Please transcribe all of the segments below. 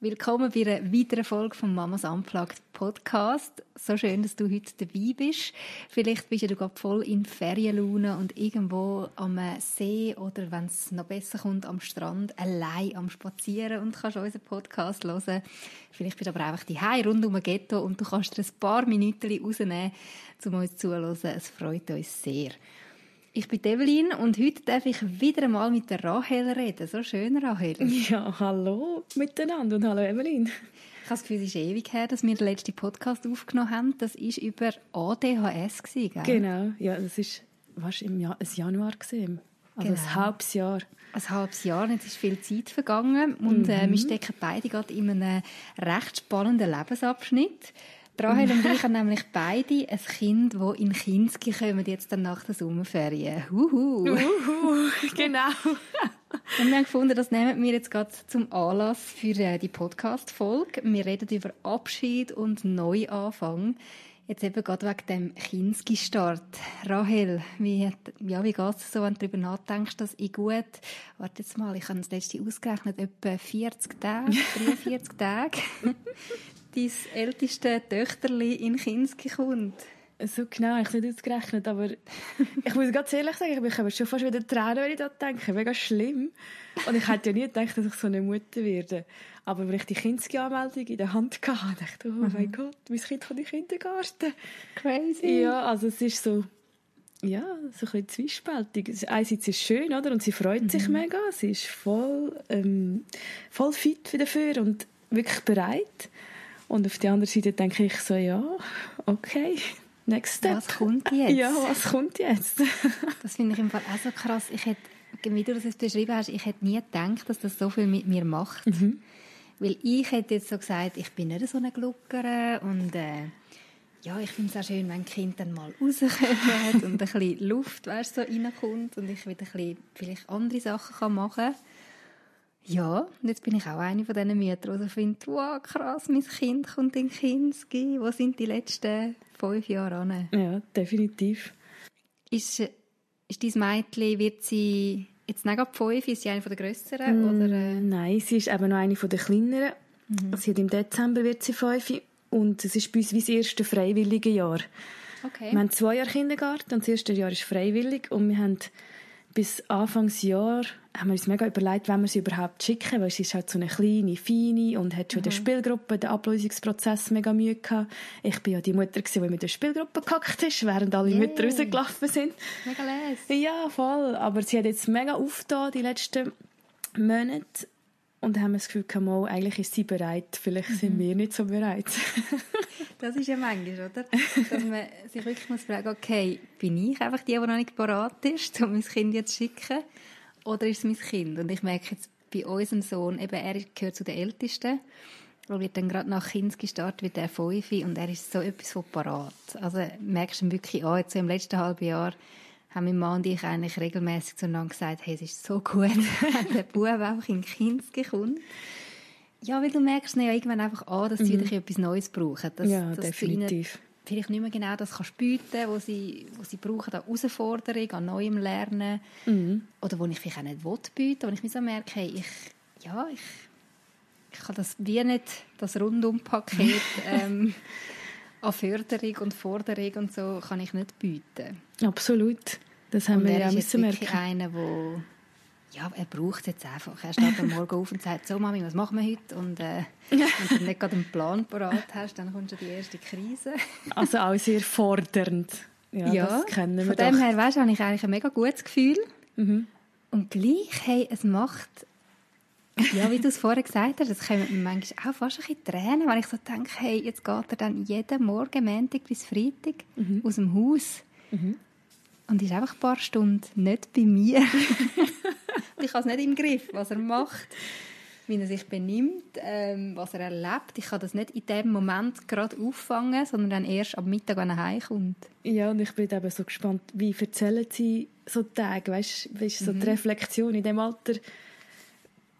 Willkommen bei einer weiteren Folge vom Mamas Unplugged Podcast. So schön, dass du heute dabei bist. Vielleicht bist du gerade voll in Ferienlaune und irgendwo am See oder wenn es noch besser kommt, am Strand allein am Spazieren und kannst unseren Podcast hören. Vielleicht bist du aber einfach die rund um ein Ghetto und du kannst dir ein paar Minuten rausnehmen, um uns zuzuhören. Es freut uns sehr. Ich bin Evelyn und heute darf ich wieder einmal mit der Rahel reden. So schön, Rahel. Ja, hallo miteinander und hallo Evelyn. Ich habe das Gefühl, es ist ewig her, dass wir den letzten Podcast aufgenommen haben. Das war über ADHS, gell? Genau, ja, das ist was, im Jahr, ein Januar gesehen. Also genau. ein halbes Jahr. Ein halbes Jahr, jetzt ist viel Zeit vergangen und mhm. äh, wir stecken beide gerade in einem recht spannenden Lebensabschnitt. Rahel und ich haben nämlich beide ein Kind, das in Kinski kommen, jetzt dann nach der Sommerferien. Huhu. Uhu, genau. und wir haben gefunden, das nehmen wir jetzt gerade zum Anlass für äh, die Podcast-Folge. Wir reden über Abschied und Neuanfang. Jetzt eben gerade wegen dem Kinski-Start. Rahel, wie, ja, wie geht es so, wenn du darüber nachdenkst, dass ich gut, warte jetzt mal, ich habe das letzte ausgerechnet, etwa 40 Tage, 43 Tage, dein älteste Töchterli in Kinski kommt. So genau, ich habe nicht ausgerechnet, aber ich muss ganz ehrlich sagen, ich bekomme schon fast wieder Tränen, wenn ich da denke. Mega schlimm. Und ich hätte ja nie gedacht, dass ich so eine Mutter werde. Aber wenn ich die Kinski-Anmeldung in der Hand hatte, dachte ich, oh mein mhm. Gott, mein Kind kommt in den Kindergarten. Crazy. Ja, also es ist so, ja, so ein bisschen zwiespältig. Einerseits ist es schön, oder? Und sie freut mhm. sich mega. Sie ist voll, ähm, voll fit dafür und wirklich bereit. Und auf der anderen Seite denke ich so, ja, okay, next step. Was kommt jetzt? Ja, was kommt jetzt? das finde ich im Fall auch so krass. Ich hätte, wie du das jetzt beschrieben hast, ich hätte nie gedacht, dass das so viel mit mir macht. Mhm. Weil ich hätte jetzt so gesagt, ich bin nicht so eine Gluckere und äh, ja, ich finde es auch schön, wenn Kind dann mal rauskommt und ein bisschen Luft weißt, so reinkommt und ich wieder ein bisschen vielleicht andere Sachen machen kann. Ja, und jetzt bin ich auch eine von diesen Müttern, die findet, wow, krass, mein Kind kommt in Kinski. Wo sind die letzten fünf Jahre an? Ja, definitiv. Ist, ist dein Mädchen, wird sie jetzt nicht ab fünf, ist sie eine von der grösseren? Mm, oder? Nein, sie ist eben noch eine von der kleineren. Mhm. Sie hat im Dezember wird sie fünf und es ist bei uns wie das erste freiwillige Jahr. Okay. Wir haben zwei Jahre Kindergarten und das erste Jahr ist freiwillig und wir haben bis Anfangsjahr haben wir uns mega überlegt, wenn wir sie überhaupt schicken, weil sie ist halt so eine kleine, feine und hat schon mhm. in der. Spielgruppe den Ablösungsprozess mega Mühe gehabt. Ich bin ja die Mutter gewesen, die mit der Spielgruppe gehackt ist, während alle Yay. Mütter rausgelaufen sind. Mega les. Ja, voll. Aber sie hat jetzt mega aufgetan die letzten Monate und haben wir das Gefühl, mal, eigentlich ist sie bereit, vielleicht mhm. sind wir nicht so bereit. das ist ja manchmal, oder? Dass man sich wirklich muss fragen, okay, bin ich einfach die, die noch nicht bereit ist, um mein Kind jetzt zu schicken? Oder ist es mein Kind? Und ich merke jetzt bei unserem Sohn, eben, er gehört zu den Ältesten. Er wird dann gerade nach Kind gestartet, wird er fünf und er ist so etwas von parat. Also merkst du wirklich an, jetzt so im letzten halben Jahr haben mein Mann und ich eigentlich regelmäßig zueinander gesagt, hey, es ist so gut, wenn der Bub einfach in Kinski kommt. Ja, weil du merkst ja irgendwann einfach an, dass sie mhm. wieder etwas Neues brauchen. Dass, ja, dass definitiv. Vielleicht nicht mehr genau das kannst bieten, was sie, was sie brauchen an Herausforderung, an neuem Lernen. Mhm. Oder wo ich vielleicht auch nicht will bieten, wo ich mir so merke, hey, ich, ja, ich, ich kann das wie nicht, das Rundumpaket ähm, an Förderung und Forderung und so kann ich nicht bieten. Absolut. Das haben und wir ja müssen merken. einer, der ja, er braucht es jetzt einfach. Er steht am Morgen auf und sagt, so Mami, was machen wir heute? Und äh, wenn du nicht gerade einen Plan parat hast, dann kommt schon die erste Krise. also auch sehr fordernd. Ja, ja das kennen wir Von dem doch. her, weißt, habe ich eigentlich ein mega gutes Gefühl. Mhm. Und gleich, hey, es macht ja, wie du es vorher gesagt hast, es kommen mir manchmal auch fast ein bisschen Tränen, wenn ich so denke, hey, jetzt geht er dann jeden Morgen, Montag bis Freitag, mhm. aus dem Haus mhm. Und ist einfach ein paar Stunden nicht bei mir. ich habe es nicht im Griff, was er macht. wie er sich benimmt, ähm, was er erlebt. Ich kann das nicht in dem Moment gerade auffangen, sondern dann erst am Mittag, wenn er heimkommt. Ja, und ich bin eben so gespannt, wie erzählen sie so Tage, weißt du, so mhm. die Reflexion in dem Alter,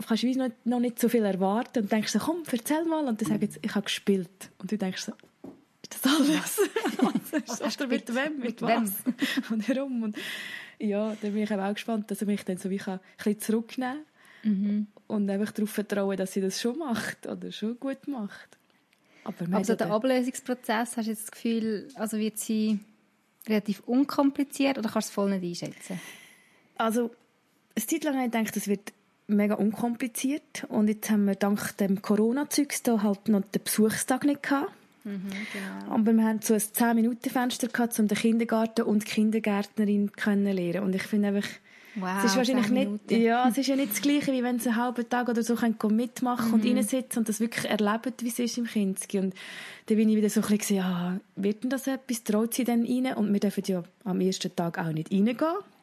kannst du noch, nicht so viel erwarten und denkst so, komm, erzähl mal, und dann sagen sie, ich habe gespielt. Und du denkst so, das alles? was hast du mit wem, mit, mit was? und warum? Und ja, da bin ich auch gespannt, dass er mich dann so wie ein bisschen zurücknehmen kann mhm. und einfach darauf vertrauen, dass sie das schon macht oder schon gut macht. Aber also der Ablösungsprozess, hast du jetzt das Gefühl, also wird sie relativ unkompliziert oder kannst du es voll nicht einschätzen? Also, eine Zeit lang habe ich gedacht, das wird mega unkompliziert und jetzt haben wir dank dem Corona-Zeugs halt noch den Besuchstag nicht gehabt. Mhm, genau. Aber wir hatten so ein 10-Minuten-Fenster gehabt, um den Kindergarten und die Kindergärtnerin kennenzulernen. Und ich finde einfach, Wow, es ist wahrscheinlich nicht, ja, es ist ja nicht das Gleiche, wie wenn sie einen halben Tag oder so können mitmachen mhm. und reinsitzen und das wirklich erleben, wie es ist im Kinski. Und dann bin ich wieder so ein bisschen, ja, wird denn das etwas? Traut sie denn rein? Und wir dürfen ja am ersten Tag auch nicht reingehen,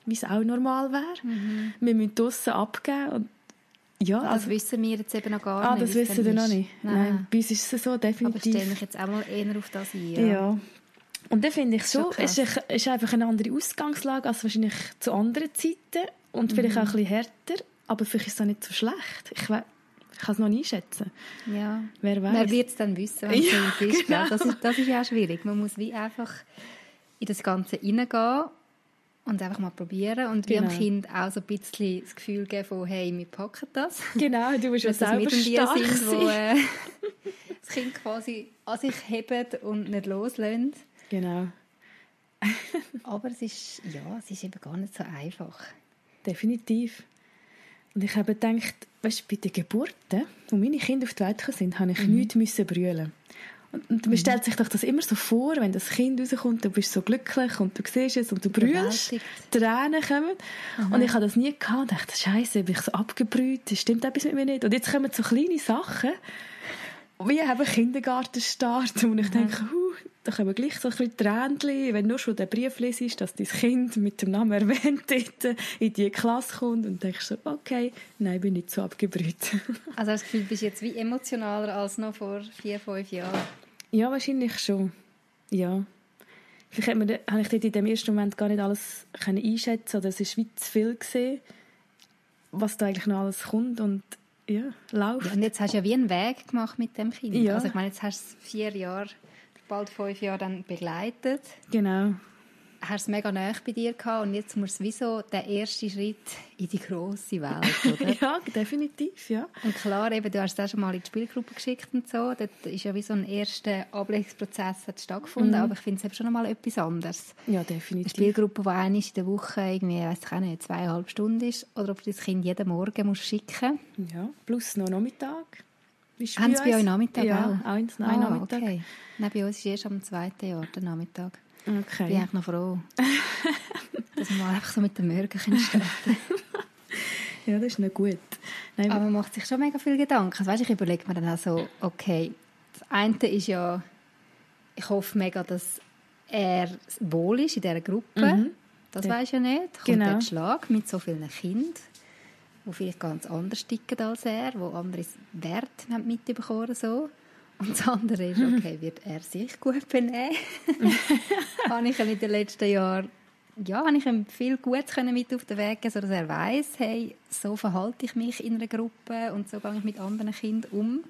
wie es auch normal wäre. Mhm. Wir müssen draussen abgeben und ja, das also, wissen wir jetzt eben noch gar ah, nicht. Ah, das wissen wir noch nicht. Nein. Nein, bei uns ist es so, definitiv. Aber ich stelle mich jetzt auch mal eher auf das ein. Ja. ja. Und dann finde ich schon, es ist, ist einfach eine andere Ausgangslage als wahrscheinlich zu anderen Zeiten und mhm. vielleicht auch ein bisschen härter, aber vielleicht ist es auch nicht so schlecht. Ich, ich kann es noch nie schätzen. Ja. Wer weiß. Wer wird es dann wissen, wenn es ja, ist. Genau. Das, ist, das ist ja auch schwierig. Man muss wie einfach in das Ganze hineingehen und einfach mal probieren und genau. wie Kind auch so ein bisschen das Gefühl geben von, hey, wir packen das. Genau, du bist ja selber stark sind, wo äh, das Kind quasi an sich hebt und nicht loslösen. Genau. Aber es ist, ja, es ist eben gar nicht so einfach. Definitiv. Und ich habe gedacht, weißt, bei den Geburten, wo meine Kinder auf die Welt sind, habe ich mhm. nichts müssen brüllen. Und man stellt sich doch das immer so vor, wenn das Kind rauskommt, du bist so glücklich und du siehst es und du brüllst, Tränen kommen. Mhm. Und ich habe das nie gehabt. Ich dachte, Scheiße, bin ich so abgebrüht, stimmt etwas mit mir nicht. Und jetzt kommen so kleine Sachen, wie eben Kindergartenstart, wo ich mhm. denke, huh, da kommen gleich so ein bisschen Tränchen, wenn du nur schon den Brief liest, dass dein Kind mit dem Namen erwähnt dort in die Klasse kommt und denkst so, okay, nein, bin nicht so abgebrüht. also das Gefühl, bist jetzt wie emotionaler als noch vor vier, fünf Jahren? Ja, wahrscheinlich schon. Ja. Vielleicht habe ich dort in dem ersten Moment gar nicht alles einschätzen oder es war wie zu viel gesehen, was da eigentlich noch alles kommt und ja, läuft. Ja, und jetzt hast du ja wie einen Weg gemacht mit dem Kind. Ja. Also ich meine, jetzt hast du es vier Jahre, bald fünf Jahre dann begleitet. Genau hast es mega nah bei dir gehabt und jetzt muss wie so der erste Schritt in die grosse Welt, oder? ja, definitiv, ja. Und klar, eben, du hast es auch schon mal in die Spielgruppe geschickt und so, dort ist ja wie so ein erster Ablegungsprozess stattgefunden, mhm. aber ich finde es eben schon mal etwas anderes. Ja, definitiv. Eine Spielgruppe, die einmal in der Woche irgendwie, weiss ich auch nicht, zweieinhalb Stunden ist, oder ob du das Kind jeden Morgen musst schicken Ja, plus noch Nachmittag. Haben Sie bei euch Nachmittag ja, auch? auch ins ah, Nachmittag. Okay. Nein, bei uns ist erst am zweiten Jahr der Nachmittag. Okay. Bin ich noch froh, dass man einfach so mit den Morgen starten Ja, das ist nicht gut. Nein, aber man macht sich schon mega viel Gedanken. Also, weißt, ich überlege mir dann auch so, okay, das eine ist ja, ich hoffe mega, dass er wohl ist in dieser Gruppe. Mhm. Das weiß ich ja nicht. Kommt genau. der Schlag mit so vielen Kindern, die vielleicht ganz anders ticken als er, die andere Werte mitbekommen so. Und das andere ist, okay, wird er sich gut benehmen? habe ich ihm in den letzten Jahren ja, habe ich ihm viel Gutes mit auf den Weg geben, sodass er weiß, hey, so verhalte ich mich in einer Gruppe und so gehe ich mit anderen Kindern um.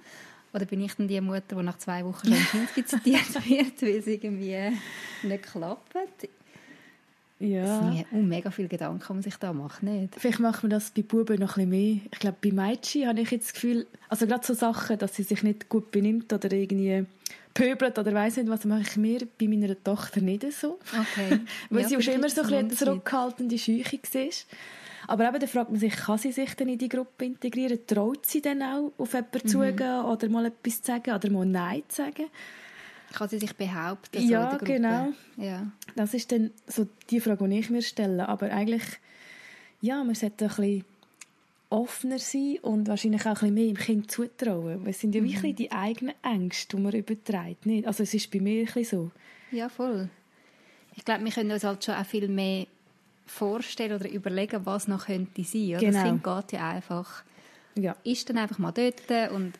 Oder bin ich dann die Mutter, die nach zwei Wochen schon ins Kind zitiert wird, weil es irgendwie nicht klappt? Ja. Das sind oh, mega viele Gedanken, die man sich da macht, nicht? Vielleicht macht man das bei Buben noch ein bisschen mehr. Ich glaube, bei Mädchen habe ich jetzt das Gefühl, also gerade so Sachen, dass sie sich nicht gut benimmt oder irgendwie pöbelt oder weiß nicht was, mache ich mir bei meiner Tochter nicht so. Okay. Weil ja, sie schon immer so ein bisschen zurückhaltende Scheuche war. Aber eben, dann fragt man sich, kann sie sich denn in die Gruppe integrieren? Traut sie dann auch, auf jemanden mhm. zugehen oder mal etwas zu sagen oder mal Nein zu sagen? Kann sie sich behaupten? So ja, genau. Ja. Das ist dann so die Frage, die ich mir stelle. Aber eigentlich, ja, man sollte ein bisschen offener sein und wahrscheinlich auch ein bisschen mehr dem Kind zutrauen. Es sind ja mhm. wirklich die eigenen Ängste, die man überträgt. Nicht? Also es ist bei mir ein bisschen so. Ja, voll. Ich glaube, wir können uns halt schon auch viel mehr vorstellen oder überlegen, was noch könnte sein. Oder? Genau. Das Kind geht ja einfach Ja. ist dann einfach mal dort und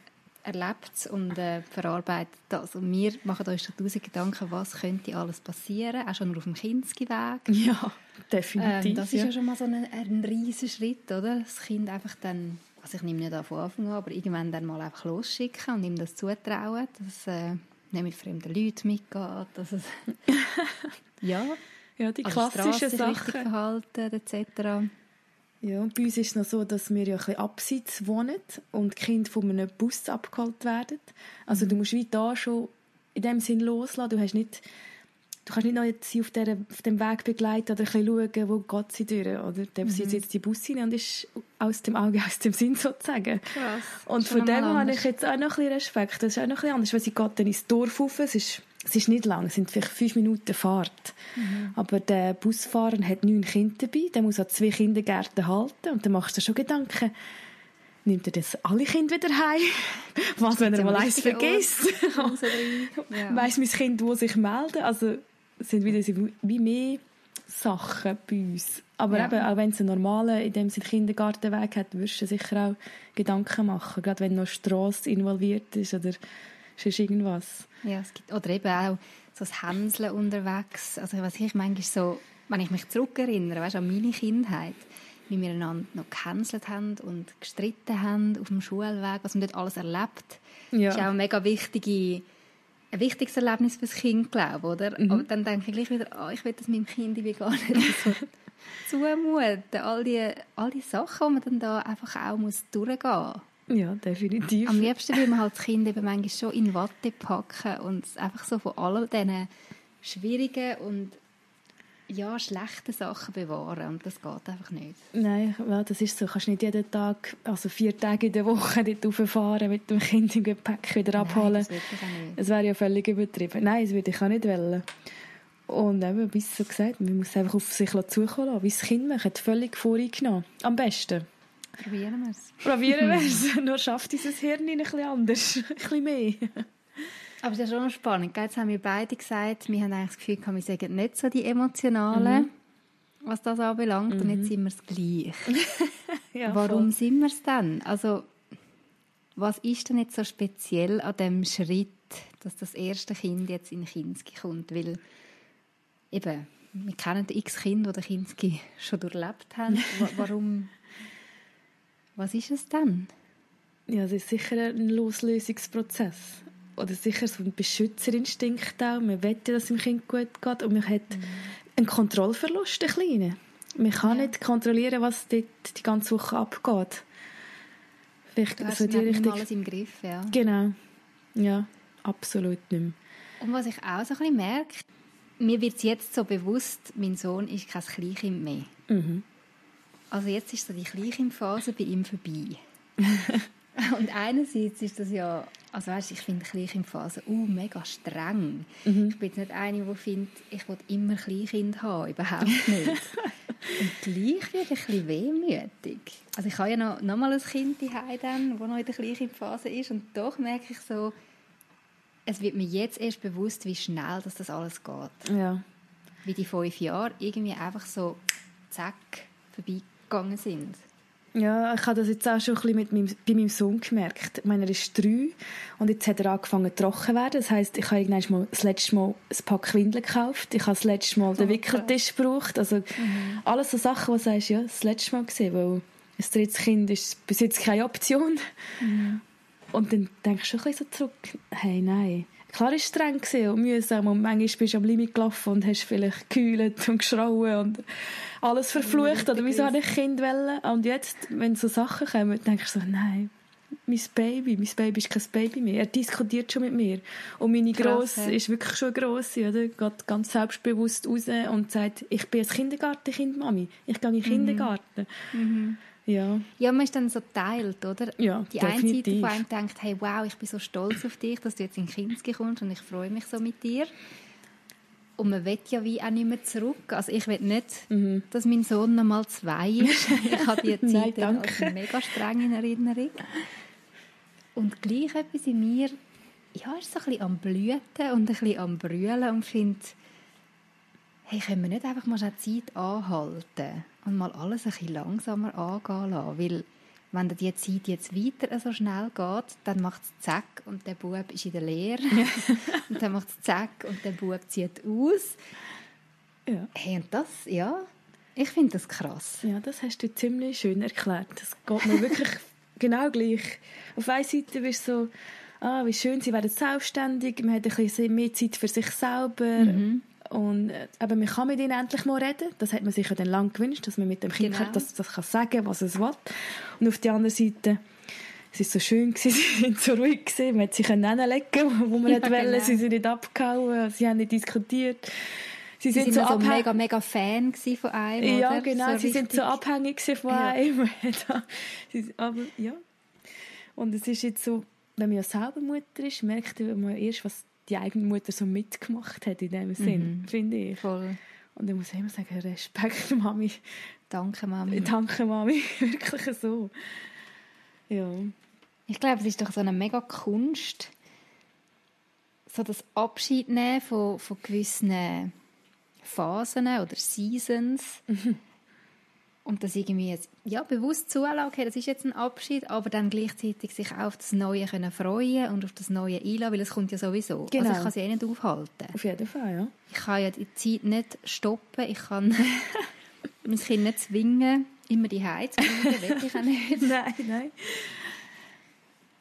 erlebt es und äh, verarbeitet das. Und wir machen uns schon tausend Gedanken, was könnte alles passieren, auch schon nur auf dem Kinski-Weg. Ja, definitiv. Ähm, das ist ja. ja schon mal so ein, ein riesen Schritt, oder? Das Kind einfach dann, also ich nehme nicht an von Anfang an, aber irgendwann dann mal einfach losschicken und ihm das zutrauen, dass äh, nicht mit fremden Leuten mitgeht, dass es, ja, ja, die also klassischen Sachen. verhalten etc. Ja, bei uns ist es noch so, dass wir ja ein bisschen abseits wohnen und die Kinder von einem Bus abgeholt werden. Also du musst wie da schon in dem Sinn loslassen. Du hast nicht, du kannst nicht noch jetzt sie auf, der, auf dem Weg begleiten oder ein bisschen schauen, wo geht sie durch. Oder der sitzt jetzt die Bus rein und ist aus dem Auge, aus dem Sinn sozusagen. Krass. Und Schon von dem habe ich jetzt auch noch ein bisschen Respekt. Das ist auch noch ein bisschen anders, weil sie geht dann ins Dorf rauf. Es ist, es ist nicht lang, es sind vielleicht fünf Minuten Fahrt. Mhm. Aber der Busfahrer hat neun Kinder dabei, der muss an zwei Kindergärten halten und dann machst du dir schon Gedanken, nimmt er das alle Kinder wieder heim? Was, wenn er mal eins vergisst? Ja. Weiss mein Kind, wo sich melden? Also es sind wieder so wie mehr Sachen bei uns. Aber Ja. eben, auch wenn es einen normalen, in dem Sinne Kindergartenweg hat, wirst du sicher auch Gedanken machen. Gerade wenn noch Strasse involviert ist oder sonst irgendwas. Ja, es gibt, oder eben auch so das Hänseln unterwegs. Also was ich manchmal so, wenn ich mich zurückerinnere, weißt, an meine Kindheit, wie wir einander noch gehänselt haben und gestritten haben auf dem Schulweg, was man dort alles erlebt, Ja. ist auch ein mega wichtige, ein wichtiges Erlebnis für das Kind, glaube ich, oder? Mhm. Aber dann denke ich gleich wieder, ah, ich will das meinem Kind wie gar nicht so zumuten. All die, all die Sachen, die man dann da einfach auch muss durchgehen muss. Ja, definitiv. Am liebsten will man halt das Kind eben manchmal schon in Watte packen und es einfach so von all diesen schwierigen und ja, schlechten Sachen bewahren. Und das geht einfach nicht. Nein, ja, das ist so. Du kannst nicht jeden Tag, also vier Tage in der Woche dort rauffahren, mit dem Kind im Gepäck wieder abholen. Nein, das will ich auch nicht. Es wäre ja völlig übertrieben. Nein, das würde ich auch nicht wollen. Und eben, wie so gesagt, man muss einfach auf sich zukommen lassen, wie das Kind macht, völlig voreingenommen. Am besten. Probieren wir es. Probieren wir es. Nur schafft unser Hirn ein bisschen anders. ein bisschen mehr. Aber es ist ja schon spannend. gell? Jetzt haben wir beide gesagt, wir haben eigentlich das Gefühl, wir sagen nicht so die Emotionalen, was das anbelangt. Und jetzt sind wir es gleich. Ja, Warum sind wir es dann? Also, was ist denn jetzt so speziell an dem Schritt, dass das erste Kind jetzt in Kinski kommt? Weil eben, wir kennen x Kinder, die Kinski schon durchlebt haben. Wa- Warum? Was ist es dann? Ja, es ist sicher ein Loslösungsprozess. Oder sicher so ein Beschützerinstinkt auch. Man will ja, dass es dem Kind gut geht. Und man hat einen Kontrollverlust, einen kleinen. Man kann nicht kontrollieren, was dort die ganze Woche abgeht. Vielleicht Du hast so die Richtung. alles im Griff, ja. Genau. Ja, absolut nicht mehr. Und was ich auch so ein bisschen merke, mir wird jetzt so bewusst, mein Sohn ist kein Kleinkind mehr. Mhm. Also jetzt ist so die Kleinkindphase bei ihm vorbei. Und einerseits ist das ja, also weißt, ich finde Kleinkindphase uh, mega streng. Mhm. Ich bin jetzt nicht eine, die findet, ich will immer Kleinkind haben, überhaupt nicht. Und gleich werde ich ein bisschen wehmütig. Also ich habe ja noch, noch mal ein Kind daheim dann, das noch in der Kleinkindphase ist und doch merke ich so, es wird mir jetzt erst bewusst, wie schnell dass das alles geht Ja. wie die fünf Jahre irgendwie einfach so zack vorbeigegangen sind. Ja, ich habe das jetzt auch schon ein bisschen mit meinem, bei meinem Sohn gemerkt. Ich meine, er ist drei und jetzt hat er angefangen trocken zu werden. Das heisst, ich habe irgendwann mal das letzte Mal ein Pack Windeln gekauft. Ich habe das letzte Mal den Oh, Wickeltisch gebraucht. Also alles so Sachen, wo du sagst, ja, das letzte Mal gesehen, weil ein drittes Kind ist bis jetzt keine Option. Und dann denkst du schon ein bisschen so zurück, hey, nein. Klar war es streng und mühsam und manchmal bist du am Limit gelaufen und hast vielleicht gekühlt und geschrauen und alles verflucht. Oder wieso habe ich Kind wollen? Und jetzt, wenn so Sachen kommen, denkst du so, nein, mein Baby, mein Baby ist kein Baby mehr. Er diskutiert schon mit mir. Und meine Grosse ist wirklich schon eine Grosse, oder? Geht ganz selbstbewusst raus und sagt, ich bin ein Kindergartenkind, Mami. Ich gehe in den Kindergarten. Ja. Ja, man ist dann so teilt, oder? Ja, die eine Seite von einem denkt, hey, wow, ich bin so stolz auf dich, dass du jetzt in Kinski kommst und ich freue mich so mit dir. Und man will ja wie auch nicht mehr zurück. Also ich will nicht, dass mein Sohn noch mal zwei ist. Ich habe die Mhm. Nein, Zeit danke. als mega streng in Erinnerung. Und gleich etwas in mir, ja, ist so ein bisschen am Blüten und ein bisschen am Brüllen und finde, hey, können wir nicht einfach mal Zeit anhalten und mal alles ein bisschen langsamer angehen lassen? Weil wenn die Zeit jetzt weiter so schnell geht, dann macht es zack und der Bub ist in der Lehre. und dann macht es zack und der Bub zieht aus. Ja. Hey, und das, ja, ich finde das krass. Ja, das hast du ziemlich schön erklärt. Das geht mir wirklich genau gleich. Auf einer Seite bist du so, ah, wie schön, sie werden selbstständig, man hat ein bisschen mehr Zeit für sich selber. Mhm. Und äh, aber man kann mit ihnen endlich mal reden. Das hat man sich ja dann lange gewünscht, dass man mit dem Kind Genau. kann, das, das kann sagen was es will. Und auf der anderen Seite, es ist so schön gewesen, sie sind so ruhig gewesen, man hat sich hinlegen wo man Ja, nicht wollte, genau. sie sind nicht abgehauen, sie haben nicht diskutiert. Sie, Sie sind, sind so so abhängig. mega, mega Fan von einem, Ja, oder? genau. sie sind richtig- so abhängig von Ja. einem. Sie- Aber ja. Und es ist jetzt so, wenn man ja selber Mutter ist, merkt man erst, was die eigene Mutter so mitgemacht hat in dem Sinn, Mhm. finde ich. Voll. Und ich muss immer sagen, Respekt, Mami. Danke, Mami. Danke, Mami. Wirklich so. Ja. Ich glaube, es ist doch so eine mega Kunst, so das Abschied nehmen von, von gewissen Phasen oder Seasons und das irgendwie jetzt, ja, bewusst zulassen, okay, das ist jetzt ein Abschied, aber dann gleichzeitig sich auch auf das Neue können freuen und auf das Neue einlassen, weil es kommt ja sowieso. Genau. Also ich kann ja eh nicht aufhalten. Auf jeden Fall, ja. Ich kann ja die Zeit nicht stoppen, ich kann mein Kind nicht zwingen, immer die Heiz zu will ich auch nicht. Nein, nein.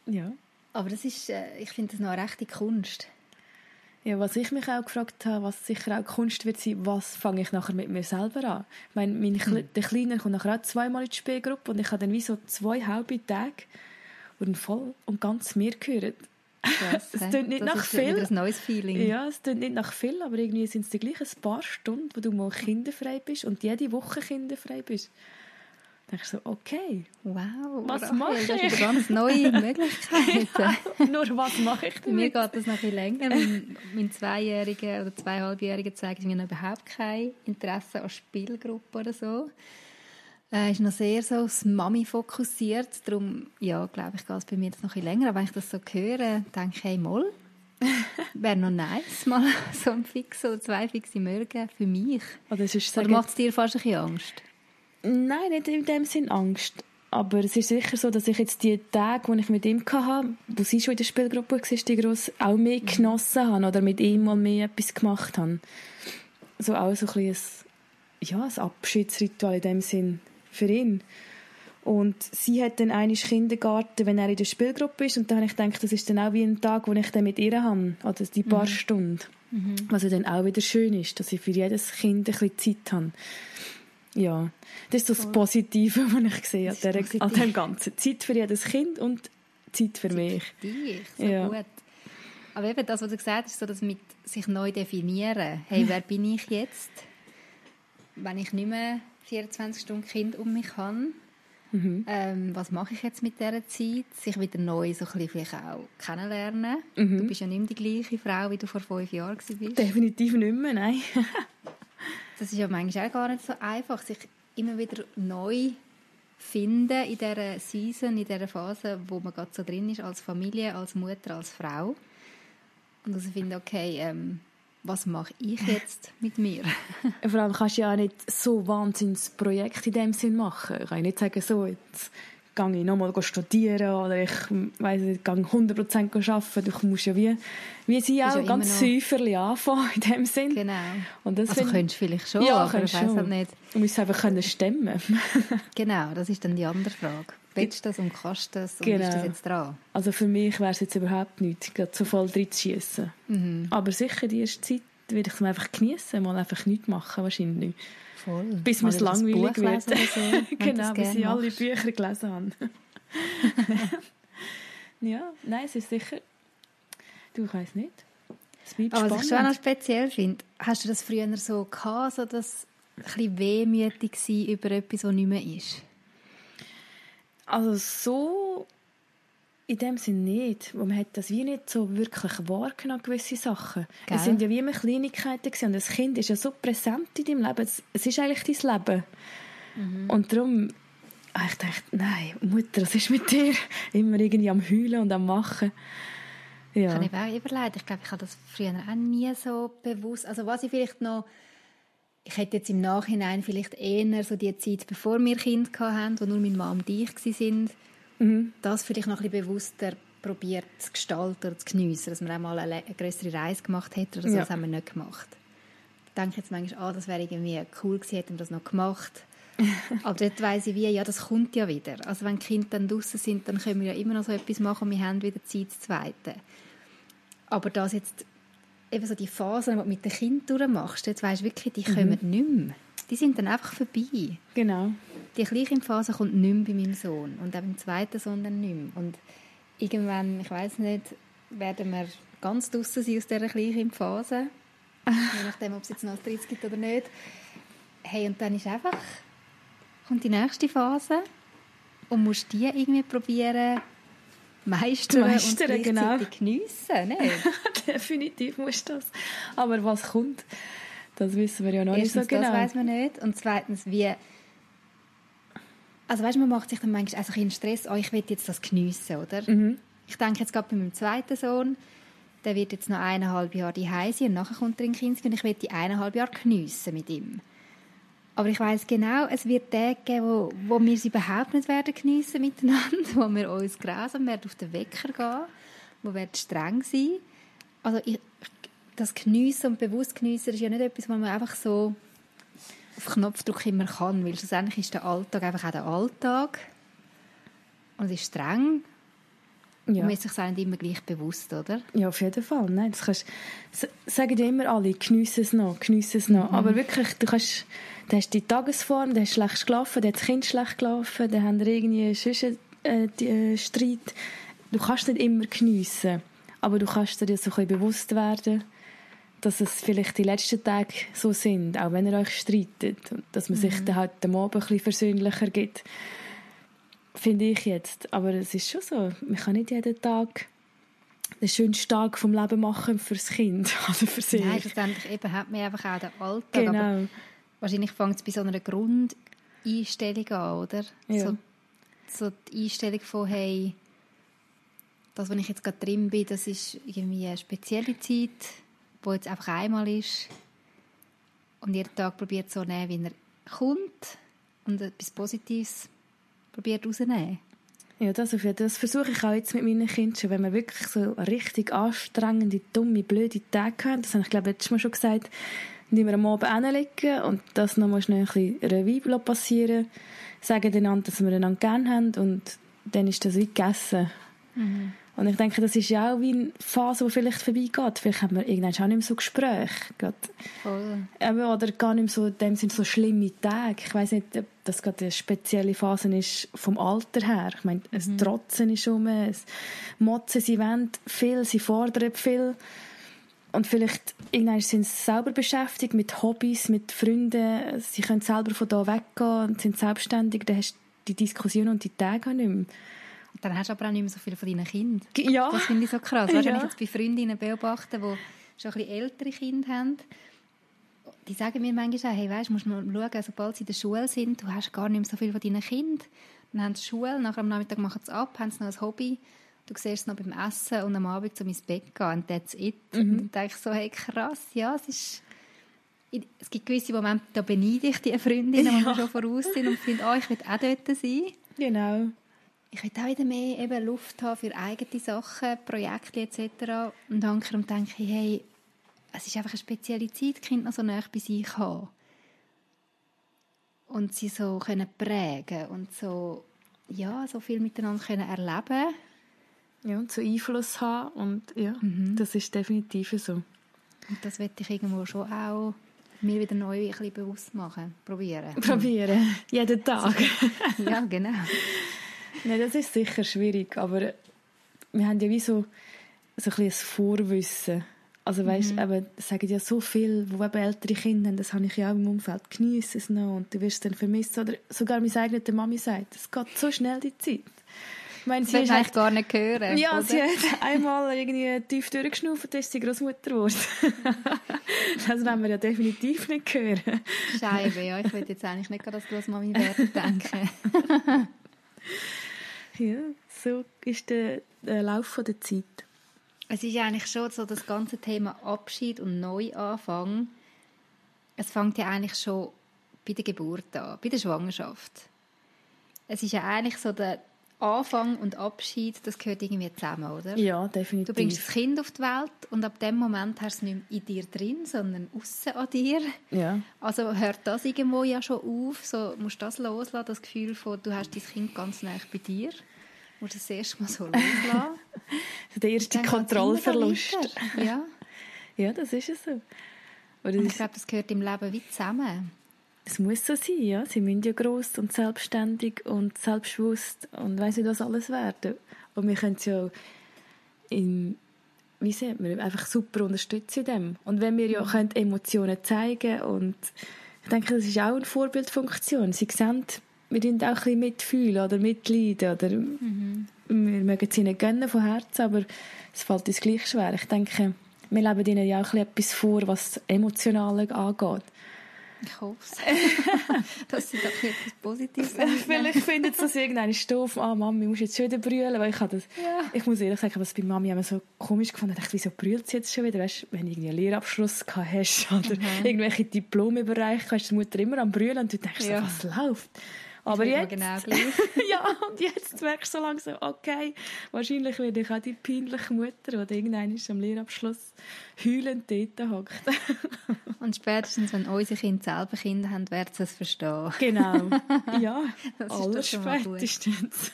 Ja. Aber das ist, äh, ich finde das noch eine rechte Kunst. Ja, was ich mich auch gefragt habe, was sicher auch Kunst wird sein, was fange ich nachher mit mir selber an? Ich meine, mein Kle der Kleine kommt nachher auch zweimal in die Spielgruppe und ich habe dann wie so zwei halbe Tage, wo dann voll und ganz mir gehören. Krass, Es klingt nicht das nach viel. ein neues Feeling. Ja, es klingt nicht nach viel, aber irgendwie sind es die gleich ein paar Stunden, wo du mal kinderfrei bist und jede Woche kinderfrei bist. Ich so, okay, Wow. Was mache Das ich? sind ganz neue Möglichkeiten. nur was mache ich Bei mir geht das noch bisschen länger. Mein, mein Zweijähriger oder Zweieinhalbjähriger zeigt mir noch überhaupt kein Interesse an Spielgruppen oder so. Er ist noch sehr so aufs Mami fokussiert. Darum, ja, glaube ich, geht es bei mir das noch ein länger. Aber wenn ich das so höre, denke ich, hey, mal, wäre noch nice, mal so ein Fix oder zwei fixe Morgen für mich. Oder es ist Oder macht es dir fast ein bisschen Angst? Nein, nicht in dem Sinn Angst. Aber es ist sicher so, dass ich jetzt die Tage, die ich mit ihm hatte, wo sie schon in der Spielgruppe war, die gross, auch mehr genossen habe oder mit ihm mal mehr etwas gemacht habe. So auch so ein, ein, ja, ein Abschiedsritual in dem Sinn für ihn. Und sie hat dann einen Kindergarten, wenn er in der Spielgruppe ist. Und dann habe ich gedacht, das ist dann auch wie ein Tag, den ich dann mit ihr habe. Oder die paar Stunden. Was ja dann auch wieder schön ist, dass ich für jedes Kind ein bisschen Zeit habe. Ja, das ist so das Positive, was ich sehe an, der, an dem Ganzen. Zeit für jedes Kind und Zeit für mich. dich, so Ja. gut. Aber eben das, was du gesagt hast, so das mit sich neu definieren. Hey, wer bin ich jetzt, wenn ich nicht mehr 24 Stunden Kind um mich habe? Mhm. Ähm, was mache ich jetzt mit dieser Zeit? Sich wieder neu so ein bisschen vielleicht auch kennenlernen. Mhm. Du bist ja nicht mehr die gleiche Frau, wie du vor fünf Jahren warst. Definitiv nicht mehr, nein. Das ist ja manchmal auch gar nicht so einfach, sich immer wieder neu finden in dieser Season, in dieser Phase, wo man gerade so drin ist, als Familie, als Mutter, als Frau. Und also finde, okay, ähm, was mache ich jetzt mit mir? Vor allem kannst du ja auch nicht so wahnsinns Projekt in dem Sinn machen. Ich kann nicht sagen, so, jetzt gehe ich nochmal studieren oder ich weiss nicht, gehe 100% arbeiten. Du musst ja wie, wie sie auch ja ganz säuferlich anfangen in dem Sinn. genau. Und das Also find- könntest du vielleicht schon, Ja, aber ich weiß schon. halt nicht. Du musst einfach können stemmen. Genau, das ist dann die andere Frage. Willst du das und kannst du das und Genau. ist das jetzt dran? Also für mich wäre es jetzt überhaupt nichts, gerade so voll drin zu schiessen. Mhm. Aber sicher, die erste Zeit würde ich es einfach genießen, mal einfach nichts machen wahrscheinlich. Voll. Bis Mal es langweilig wird. so, genau, bis ich alle. Bücher gelesen habe. ja, nein, es ist sicher... Du, ich weiss nicht. Es bleibt Aber was ich schon noch speziell finde, hast du das früher so gehabt, so dass ein bisschen wehmütig sein über etwas, das nicht mehr ist? Also so in dem Sinn nicht. Man hat das wie nicht so wirklich wahrgenommen, gewisse Sachen. Gell? Es sind ja wie immer Kleinigkeiten gewesen. und das Kind ist ja so präsent in deinem Leben. Es, ist eigentlich dein Leben. Mhm. Und darum habe ich gedacht, nein, Mutter, was ist mit dir? Immer irgendwie am Heulen und am Machen. Ich Ja. habe mir auch überlegt, ich glaube, ich habe das früher auch nie so bewusst, also was ich vielleicht noch ich hätte jetzt im Nachhinein vielleicht eher so die Zeit, bevor wir Kind hatten, wo nur meine Mama und ich waren, mhm. das vielleicht noch ein bisschen bewusster probiert zu gestalten oder zu geniessen, dass man einmal eine, eine größere Reise gemacht hätte oder so, ja. das haben wir nicht gemacht. Da denke ich jetzt manchmal, ah, das wäre irgendwie cool gewesen, hätten wir das noch gemacht. Aber dort weiss ich wie, ja, das kommt ja wieder. Also wenn die Kinder dann draußen sind, dann können wir ja immer noch so etwas machen und wir haben wieder Zeit zu zweiten. Aber das jetzt, eben so die Phasen, die du mit den Kindern durchmachst, jetzt weisst du wirklich, die mhm. kommen nicht mehr. Die sind dann einfach vorbei. Genau. Die Phase kommt nicht mehr bei meinem Sohn und auch beim zweiten Sohn dann nicht mehr. Und irgendwann, ich weiß nicht, werden wir ganz draußen sein aus dieser Phase. Je nachdem, ob es jetzt noch 30 gibt oder nicht. Hey, und dann ist einfach kommt die nächste Phase und musst die irgendwie probieren meistern, meistern und genau. geniessen. Ne? Definitiv musst du das. Aber was kommt, das wissen wir ja noch Erstens, nicht so genau. das weiß man nicht. Und zweitens, wie... Also weißt, man macht sich dann manchmal also ein Stress, oh, ich will jetzt das geniessen, oder? Mhm. Ich denke jetzt gerade bei meinem zweiten Sohn, der wird jetzt noch eineinhalb Jahre die sein und nachher kommt er in Kinski und ich will die eineinhalb Jahre geniessen mit ihm. Aber ich weiß genau, es wird Tage geben, wo, wo wir sie überhaupt nicht werden geniessen miteinander, wo wir uns grausam werden auf den Wecker gehen, wo wir streng sein. Also ich, das Geniessen und bewusst Geniessen ist ja nicht etwas, was man einfach so auf Knopfdruck immer kann, weil schlussendlich ist der Alltag einfach auch der Alltag und es ist streng ja. Man ist sich auch nicht immer gleich bewusst, oder? Ja, auf jeden Fall. Nein, das kannst, sagen ja immer alle, geniessen es noch, geniessen es noch. Mhm. Aber wirklich, du kannst, du hast die Tagesform, du hast schlecht geschlafen, du hast das Kind schlecht gelaufen, dann haben irgendwie sonst äh, die, äh, Streit. Du kannst nicht immer geniessen, aber du kannst dir so ein bewusst werden, dass es vielleicht die letzten Tage so sind, auch wenn ihr euch streitet, dass man mhm. sich dann halt am Abend ein bisschen versöhnlicher gibt finde ich jetzt. Aber es ist schon so, man kann nicht jeden Tag den schönsten Tag vom Leben machen fürs Kind oder für sich. Nein, schlussendlich eben hat man einfach auch den Alltag. Genau. Aber wahrscheinlich fängt es bei so einer Grundeinstellung an, oder? Ja. So, so die Einstellung von, hey, das, was ich jetzt gerade drin bin, das ist irgendwie eine spezielle Zeit, die jetzt einfach einmal ist. Und jeden Tag probiert so nehmen, wie er kommt und etwas Positives probiert rauszunehmen. Ja, das, das versuche ich auch jetzt mit meinen Kindern. Wenn wir wirklich so richtig anstrengende, dumme, blöde Tage haben, das habe ich glaube letztes Mal schon gesagt, indem wir am Abend hinlegen und das noch mal schnell ein bisschen Revue passieren, sagen einander, dass wir einander gerne haben und dann ist das wie gegessen. Mhm. Und ich denke, das ist ja auch wie eine Phase, die vielleicht vorbeigeht. Vielleicht haben wir irgendwann auch nicht mehr so Gespräche. Voll. Oder gar nicht mehr so, in dem sind so schlimme Tage. Ich weiß nicht, ob das gerade eine spezielle Phase ist vom Alter her. Ich meine, mhm. es Trotzen ist um, es Motzen, sie wollen viel, sie fordern viel. Und vielleicht irgendwann sind sie selber beschäftigt mit Hobbys, mit Freunden. Sie können selber von da weggehen und sind selbstständig. Dann hast du die Diskussion und die Tage nicht mehr. Dann hast du aber auch nicht mehr so viel von deinen Kindern. Ja. Das finde ich so krass. Weißt, ja. Wenn ich jetzt bei Freundinnen beobachte, die schon ein bisschen ältere Kinder haben, die sagen mir manchmal auch, hey, weißt, musst mal schauen, sobald sie in der Schule sind, du hast gar nicht mehr so viel von deinen Kindern. Dann haben sie Schule, nachher am Nachmittag machen sie es ab, haben sie noch ein Hobby, du siehst es noch beim Essen und am Abend zum ins Bett gehen und that's it. Mhm. Und dann denke ich so, hey, krass, ja, es ist... Es gibt gewisse Momente, da beneide ich die Freundinnen, ja. die schon voraus sind und finde, oh, ich will auch dort sein. Genau ich will auch wieder mehr eben Luft haben für eigene Sachen, Projekte etc. Und dann denke ich, hey, es ist einfach eine spezielle Zeit, die Kinder noch so nah bei sich haben. Und sie so können prägen und so, ja, so viel miteinander können erleben Ja, und so Einfluss haben und ja, mhm. das ist definitiv so. Und das werde ich irgendwo schon auch mir wieder neu ein bisschen bewusst machen, probieren. Probieren, jeden Tag. ja, genau. Nein, das ist sicher schwierig, aber wir haben ja wie so, so ein, ein Vorwissen. Also weißt, mhm. eben, sagen ja so viel, wo eben ältere Kinder haben, das habe ich ja auch im Umfeld, genieße es noch und du wirst dann vermissen. Oder sogar meine eigene Mami sagt, es geht so schnell die Zeit. Ich meine, sie das eigentlich gar nicht hören. Ja, oder? sie hat einmal irgendwie tief durchgeschnauft, ist sie Großmutter geworden. das wollen wir ja definitiv nicht hören. Scheibe, ja. Ich will jetzt eigentlich nicht als Großmami werden denken. Ja, so ist der, der Lauf der Zeit. Es ist eigentlich schon so das ganze Thema Abschied und Neuanfang es fängt ja eigentlich schon bei der Geburt an, bei der Schwangerschaft. Es ist ja eigentlich so der Anfang und Abschied, das gehört irgendwie zusammen, oder? Ja, definitiv. Du bringst das Kind auf die Welt und ab dem Moment hast du es nicht mehr in dir drin, sondern außen an dir. Ja. Also hört das irgendwo ja schon auf, so musst du das loslassen, das Gefühl von, du hast dein Kind ganz nah bei dir. Du musst es erst mal so loslassen. der erste Kontrollverlust. Ja. Ja, das ist es so. Und ich das, glaube, das gehört im Leben wie zusammen. Es muss so sein, ja. Sie müssen ja gross und selbstständig und selbstbewusst und weiss nicht, was alles werden. Und wir können es ja in, wie sieht man, einfach super unterstützen in dem. Und wenn wir ja können Emotionen zeigen und ich denke, das ist auch eine Vorbildfunktion. Sie sehen, wir tun auch ein bisschen mitfühlen oder mitleiden oder wir mögen es ihnen gönnen von Herzen, aber es fällt uns gleich schwer. Ich denke, wir leben ihnen ja auch ein bisschen etwas vor, was Emotionale angeht. Ich hoffe es. Dass sie doch etwas Positives Vielleicht findet sie das irgendeine doof. Ah, Mami, musst jetzt schon wieder brüllen, weil ich habe das... Ja. Ich muss ehrlich sagen, was bei Mami immer so komisch gefunden. Ich dachte, wieso brüllt sie jetzt schon wieder? Weißt, wenn du irgendwie einen Lehrabschluss gehabt hast oder irgendwelche Diplome überreicht hast, ist die Mutter immer am brüllen und du denkst Ja. so, was läuft? Aber jetzt... genau ja, und jetzt merkst du so langsam, okay, wahrscheinlich werde ich auch die peinliche Mutter, die irgendwann am Lehrabschluss heulend dort hockt. Und spätestens, wenn unsere Kinder selber Kinder haben, werden sie es verstehen. genau. Ja, alles spätestens.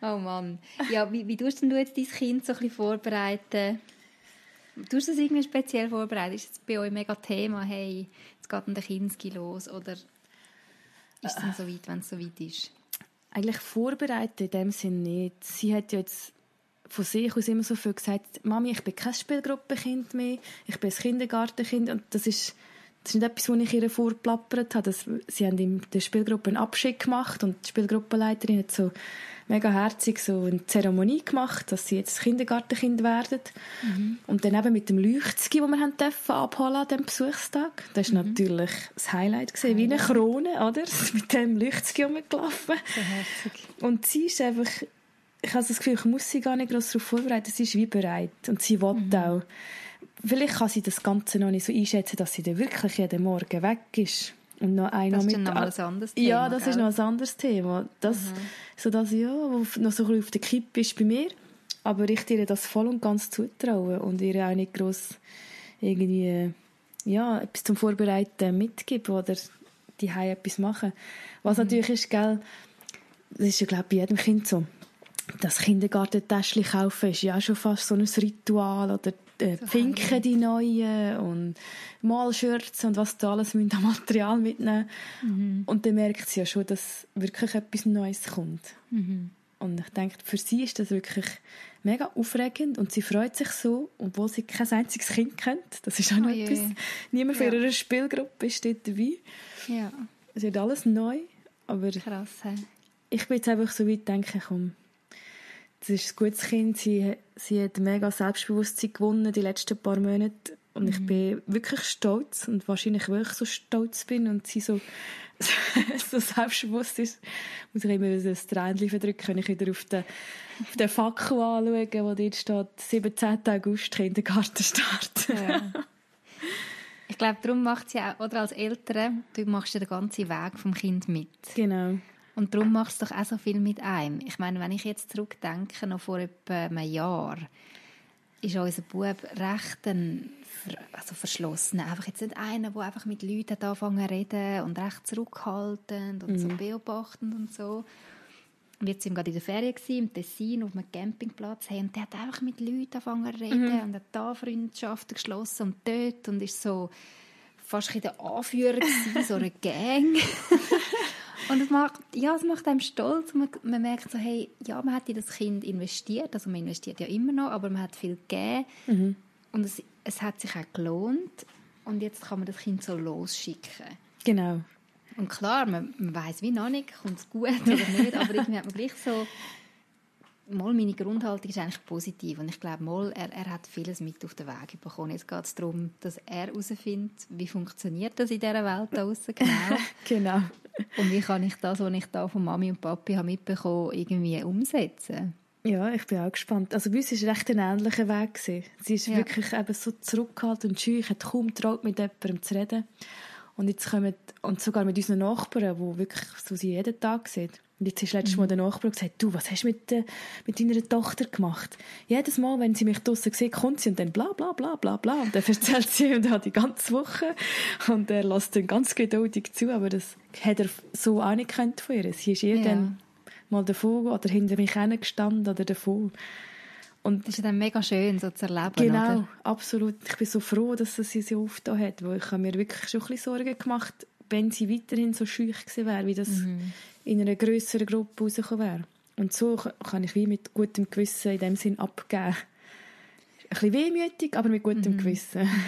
Oh Mann. Ja, wie, wie tust denn du jetzt dein Kind so ein bisschen vorbereiten? Du das irgendwie speziell vorbereiten? Ist es bei euch mega Thema, hey, jetzt geht der Kinski los? Oder ist es dann so weit, wenn es so weit ist? eigentlich vorbereitet in dem Sinn nicht. Sie hat ja jetzt von sich aus immer so viel gesagt, Mami, ich bin kein Spielgruppenkind mehr, ich bin ein Kindergartenkind und das ist, das ist nicht etwas, was ich ihr vorplappert habe. Das, sie haben in der Spielgruppe einen Abschied gemacht und die Spielgruppenleiterin hat so mega herzig so eine Zeremonie gemacht, dass sie jetzt Kindergartenkind werden. Und dann eben mit dem Leuchtski, das wir haben dürfen abholen an diesem Besuchstag. Das war natürlich das Highlight, gewesen, wie eine Krone, oder? Mit dem Leuchtski rumgelaufen. So herzig. Und sie ist einfach, ich habe das Gefühl, ich muss sie gar nicht groß darauf vorbereiten. Sie ist wie bereit. Und sie will Mhm. auch. Vielleicht kann sie das Ganze noch nicht so einschätzen, dass sie dann wirklich jeden Morgen weg ist. Und noch einer Das ist mit noch ein anderes Ja, Thema, das ist gell? Mhm. noch ein anderes Thema. Das, so dass ja, wo noch so ein bisschen auf der Kippe ist bei mir. Aber ich dir das voll und ganz zutraue und ihr auch nicht groß irgendwie ja, etwas zum Vorbereiten mitgeben oder die etwas machen. Was Mhm. natürlich ist, gell, das ist ja glaube bei jedem Kind so. Das Kindergartentäschchen kaufen ist ja auch schon fast so ein Ritual oder äh, Pinken die neuen und Malschürzen und was da alles an Material mitnehmen Mhm. und dann merkt sie ja schon, dass wirklich etwas Neues kommt. Mhm. Und ich denke, für sie ist das wirklich mega aufregend und sie freut sich so, obwohl sie kein einziges Kind kennt. Das ist auch noch Oh etwas. Niemand von Ja. ihrer Spielgruppe ist dort dabei. Ja, Es wird alles neu, aber krass. He? ich bin jetzt einfach so weit, denke ich, komm, das ist ein gutes Kind. Sie, sie hat mega Selbstbewusstsein gewonnen die letzten paar Monate. Und ich bin wirklich stolz. Und wahrscheinlich, weil ich so stolz bin und sie so, so selbstbewusst ist, muss ich immer wieder das Tränchen verdrücken, wenn ich wieder auf den, auf den Fackel anschaue, wo dort steht, 17. August, Kindergartenstart. Ja. Ich glaube, darum macht sie auch, oder als Eltern, du machst ja den ganzen Weg vom Kind mit. genau. Und darum machst du doch auch so viel mit einem. Ich meine, wenn ich jetzt zurückdenke, noch vor etwa einem Jahr, ist unser Bub recht ein, also verschlossen. Einfach jetzt nicht einer, der einfach mit Leuten hat angefangen zu reden und recht zurückhaltend und so beobachtend und so. Und jetzt sind wir gerade in der Ferien gewesen, im Tessin auf einem Campingplatz hey, und der hat einfach mit Leuten angefangen zu reden und hat da Freundschaften geschlossen und dort und ist so fast bisschen der Anführer gewesen, so eine Gang. Und es macht, ja, es macht einem stolz. Man, man merkt so, hey, ja, man hat in das Kind investiert. Also man investiert ja immer noch, aber man hat viel gegeben. Und es, es hat sich auch gelohnt. Und jetzt kann man das Kind so losschicken. Genau. Und klar, man, man weiß wie noch nicht, kommt es gut oder nicht, aber irgendwie hat man gleich so, mal meine Grundhaltung ist eigentlich positiv und ich glaube mal, er, er hat vieles mit auf den Weg bekommen. Jetzt geht es darum, dass er herausfindet, wie funktioniert das in dieser Welt da draussen genau Genau. und wie kann ich das, was ich da von Mami und Papi habe mitbekommen, irgendwie umsetzen. Ja, ich bin auch gespannt. Also bei uns war es recht ein ähnlicher Weg. Gewesen. Sie ist ja. wirklich eben so zurückgehalten und scheu. Hatte kaum getraut, mit jemandem zu reden. Und jetzt kommen, und sogar mit unseren Nachbarn, die wirklich so sie jeden Tag sehen. Und jetzt ist letztes Mal mhm. der Nachbar gesagt, du, was hast du mit, äh, mit deiner Tochter gemacht? Jedes Mal, wenn sie mich draussen sieht, kommt sie und dann bla, bla, bla, bla, bla. Und dann erzählt sie und hat die ganze Woche. Und er lässt dann ganz geduldig zu, aber das hat er so auch nicht von ihr. Sie ist ihr ja. dann mal davor oder hinter mich gestanden oder davor. Und das ist dann mega schön, so zu erleben. Genau, oder? absolut. Ich bin so froh, dass sie sie so oft da hat, weil ich habe mir wirklich schon ein bisschen Sorgen gemacht, wenn sie weiterhin so schüch gewesen wäre, wie das mhm. In einer größeren Gruppe rausgekommen wäre. Und so kann ich wie mit gutem Gewissen in dem Sinn abgeben. Ein bisschen wehmütig, aber mit gutem mhm. Gewissen.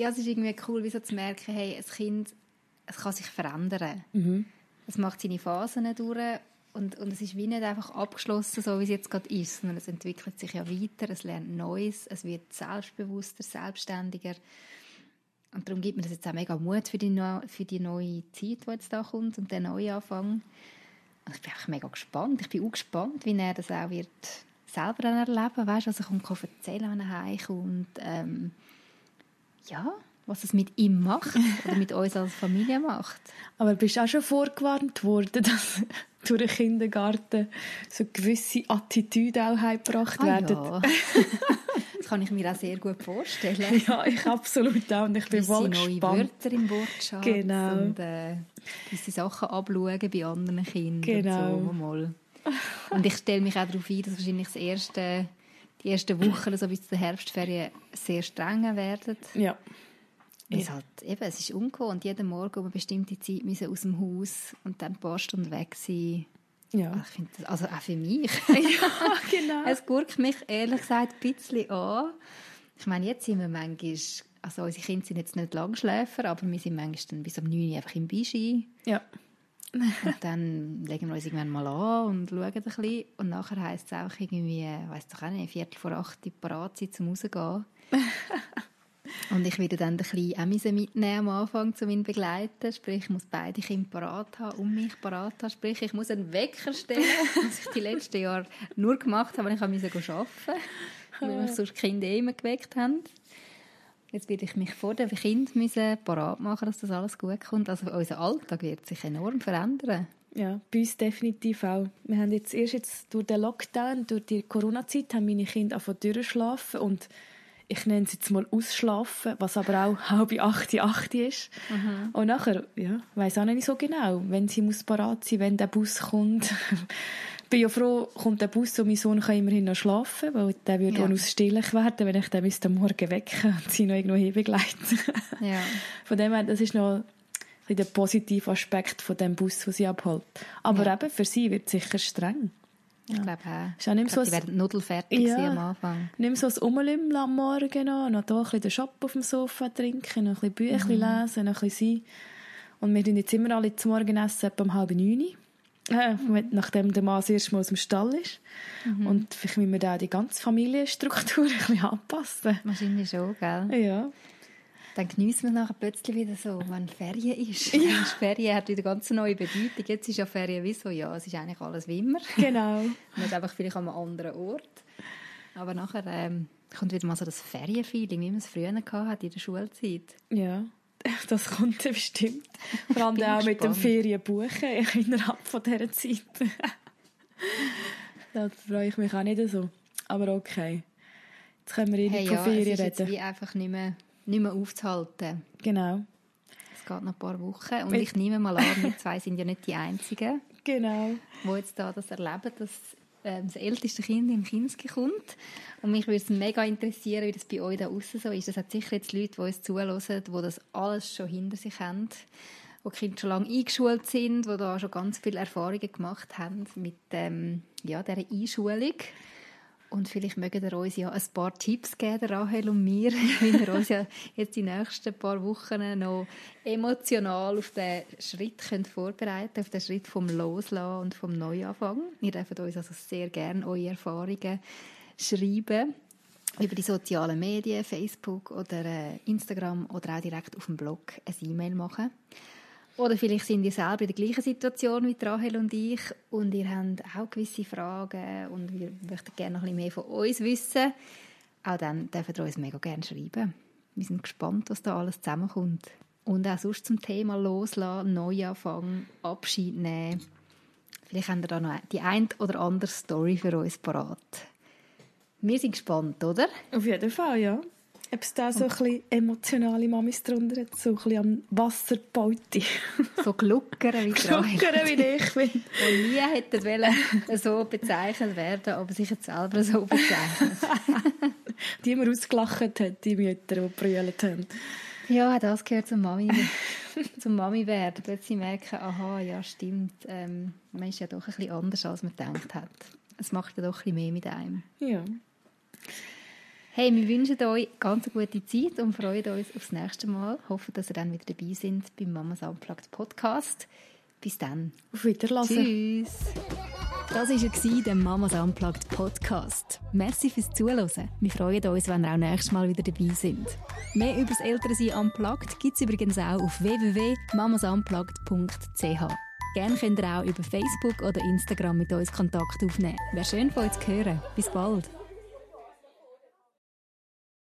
Ja, es ist irgendwie cool, wie so zu merken, hey, ein Kind, es kann sich verändern. Mhm. Es macht seine Phasen durch und, und es ist wie nicht einfach abgeschlossen, so wie es jetzt gerade ist, sondern es entwickelt sich ja weiter, es lernt Neues, es wird selbstbewusster, selbstständiger. Und darum gibt mir das jetzt auch mega Mut für die, für die neue Zeit, die jetzt da kommt und den neuen Anfang. Und ich bin einfach mega gespannt. Ich bin auch gespannt, wie er das auch wird selber erleben weißt, was er kann erzählen wenn er heimkommt. Ähm, ja, was es mit ihm macht oder mit uns als Familie macht. Aber bist du auch schon vorgewarnt worden, dass durch den Kindergarten so gewisse Attitüden auch heimgebracht ah, werden? Ja. das kann ich mir auch sehr gut vorstellen. Ja, ich absolut auch. Und ich bin voll gespannt. neue Wörter im Wortschatz genau. und äh, diese Sachen abschauen bei anderen Kindern. Genau. Und, so, mal. und ich stelle mich auch darauf ein, dass wahrscheinlich das erste, die ersten Wochen, so bis zur Herbstferien, sehr streng werden. Ja. Es, ja. halt, eben, es ist ungewohnt, jeden Morgen um eine bestimmte Zeit müssen aus dem Haus und dann ein paar Stunden weg sein. Ja. Also, ich finde das, also auch für mich. ja, genau. es gurkt mich ehrlich gesagt ein bisschen an. Ich meine, jetzt sind wir manchmal, also unsere Kinder sind jetzt nicht Langschläfer, aber wir sind manchmal dann bis um 9 Uhr einfach im Bischi. Ja. und dann legen wir uns irgendwann mal an und schauen ein bisschen. Und nachher heisst es auch irgendwie, weiss doch auch nicht, Viertel vor acht parat sein, zum rausgehen. Und ich werde dann den Kleinen auch mitnehmen am Anfang zu meinen Begleiten. Sprich, ich muss beide Kinder parat haben, um mich parat haben. Sprich, ich muss einen Wecker stellen, was ich die letzten Jahre nur gemacht habe, weil ich arbeiten musste, weil mich sonst die Kinder eh immer geweckt haben. Jetzt werde ich mich vor dem Kind parat machen, dass das alles gut kommt. Also unser Alltag wird sich enorm verändern. Ja, bei uns definitiv auch. Wir haben jetzt erst jetzt durch den Lockdown, durch die Corona-Zeit, haben meine Kinder angefangen durchschlafen und ich nenne es jetzt mal ausschlafen, was aber auch halb acht, acht ist. Mhm. Und nachher, ja, weiss auch nicht so genau, wenn sie muss parat sein, wenn der Bus kommt. bin ja froh, kommt der Bus und mein Sohn kann immerhin noch schlafen, weil der würde ja. unausstehlich werden, wenn ich den müsste Morgen wecken und sie noch irgendwo hinbegleiten. ja. Von dem her, das ist noch der positive Aspekt von dem Bus, den sie abholt. Aber ja. eben, für sie wird es sicher streng. Ich glaube auch. Ist auch nicht so die werden nudelfertig ja, am Anfang. Nimm so ein Umlümmeln am Morgen an, noch da ein bisschen den Shop auf dem Sofa trinken, noch ein bisschen Bücher mhm. lesen, noch ein bisschen sein. Und wir tun jetzt immer alle zum Morgenessen etwa um halb neun. Äh, mhm. Nachdem der Mann das erste Mal aus dem Stall ist. Mhm. Und vielleicht müssen wir da die ganze Familienstruktur ein bisschen anpassen. Wahrscheinlich schon, gell? Ja dann genießen wir nachher plötzlich wieder so, wenn Ferien ist. Ja. Ferien hat wieder ganz neue Bedeutung. Jetzt ist ja Ferien wie so, ja, es ist eigentlich alles wie immer. Genau. Nicht einfach vielleicht an einem anderen Ort. Aber nachher ähm, kommt wieder mal so das Ferienfeeling, wie man es früher hatte in der Schulzeit. Ja, das kommt bestimmt. Vor allem auch mit dem Ferienbuchen innerhalb von dieser Zeit. da freue ich mich auch nicht so. Aber okay. Jetzt können wir eh hey, von ja, Ferien es ist reden. Jetzt wie einfach nicht mehr nicht mehr aufzuhalten. Genau. Es geht noch ein paar Wochen und ich nehme mal an, wir zwei sind ja nicht die Einzigen, genau. die jetzt da das erleben, dass ähm, das älteste Kind in Kinski kommt. Und mich würde es mega interessieren, wie das bei euch da außen so ist. Es hat sicher jetzt Leute, die uns zuhören, die das alles schon hinter sich haben, wo die Kinder schon lange eingeschult sind, die da schon ganz viele Erfahrungen gemacht haben mit ähm, ja, dieser Einschulung. Und vielleicht mögen ihr uns ja ein paar Tipps geben, Rahel und mir, wie wir uns ja jetzt die nächsten paar Wochen noch emotional auf den Schritt können vorbereiten auf den Schritt vom Loslassen und vom Neuanfang. Ihr dürft uns also sehr gerne eure Erfahrungen schreiben über die sozialen Medien, Facebook oder äh, Instagram oder auch direkt auf dem Blog ein E-Mail machen. Oder vielleicht sind ihr selber in der gleichen Situation wie Rahel und ich und ihr habt auch gewisse Fragen und wir möchten gerne noch ein bisschen mehr von uns wissen. Auch dann dürft ihr uns mega gerne schreiben. Wir sind gespannt, was da alles zusammenkommt. Und auch sonst zum Thema Loslassen, Neuanfang, Abschied nehmen. Vielleicht habt ihr da noch die ein oder andere Story für uns parat. Wir sind gespannt, oder? Auf jeden Fall, ja. Ob es da so ein bisschen emotionale Mamis drunter hat, so ein bisschen am Wasserbaute. So gluckern wie Gluckern wie ich bin. Und nie hätten wollen so bezeichnet werden, aber sich jetzt selber so bezeichnet. die immer ausgelacht hat, die Mütter, die brüllt haben. Ja, das gehört zum Mami, zum Mami werden. Plötzlich merken, aha, ja, stimmt, ähm, man ist ja doch ein bisschen anders, als man gedacht hat. Es macht ja doch ein bisschen mehr mit einem. Ja. Hey, wir wünschen euch ganz eine gute Zeit und freuen uns aufs nächste Mal. Hoffen, dass ihr dann wieder dabei sind beim Mamas Unplugged Podcast. Bis dann. Auf Wiederlassen. Tschüss. Das war der Mamas Unplugged Podcast. Merci fürs Zuhören. Wir freuen uns, wenn ihr auch nächstes Mal wieder dabei sind. Mehr über das Elternsein Unplugged gibt es übrigens auch auf www.mamasunplugged.ch. Gerne könnt ihr auch über Facebook oder Instagram mit uns Kontakt aufnehmen. Wäre schön von euch zu hören. Bis bald.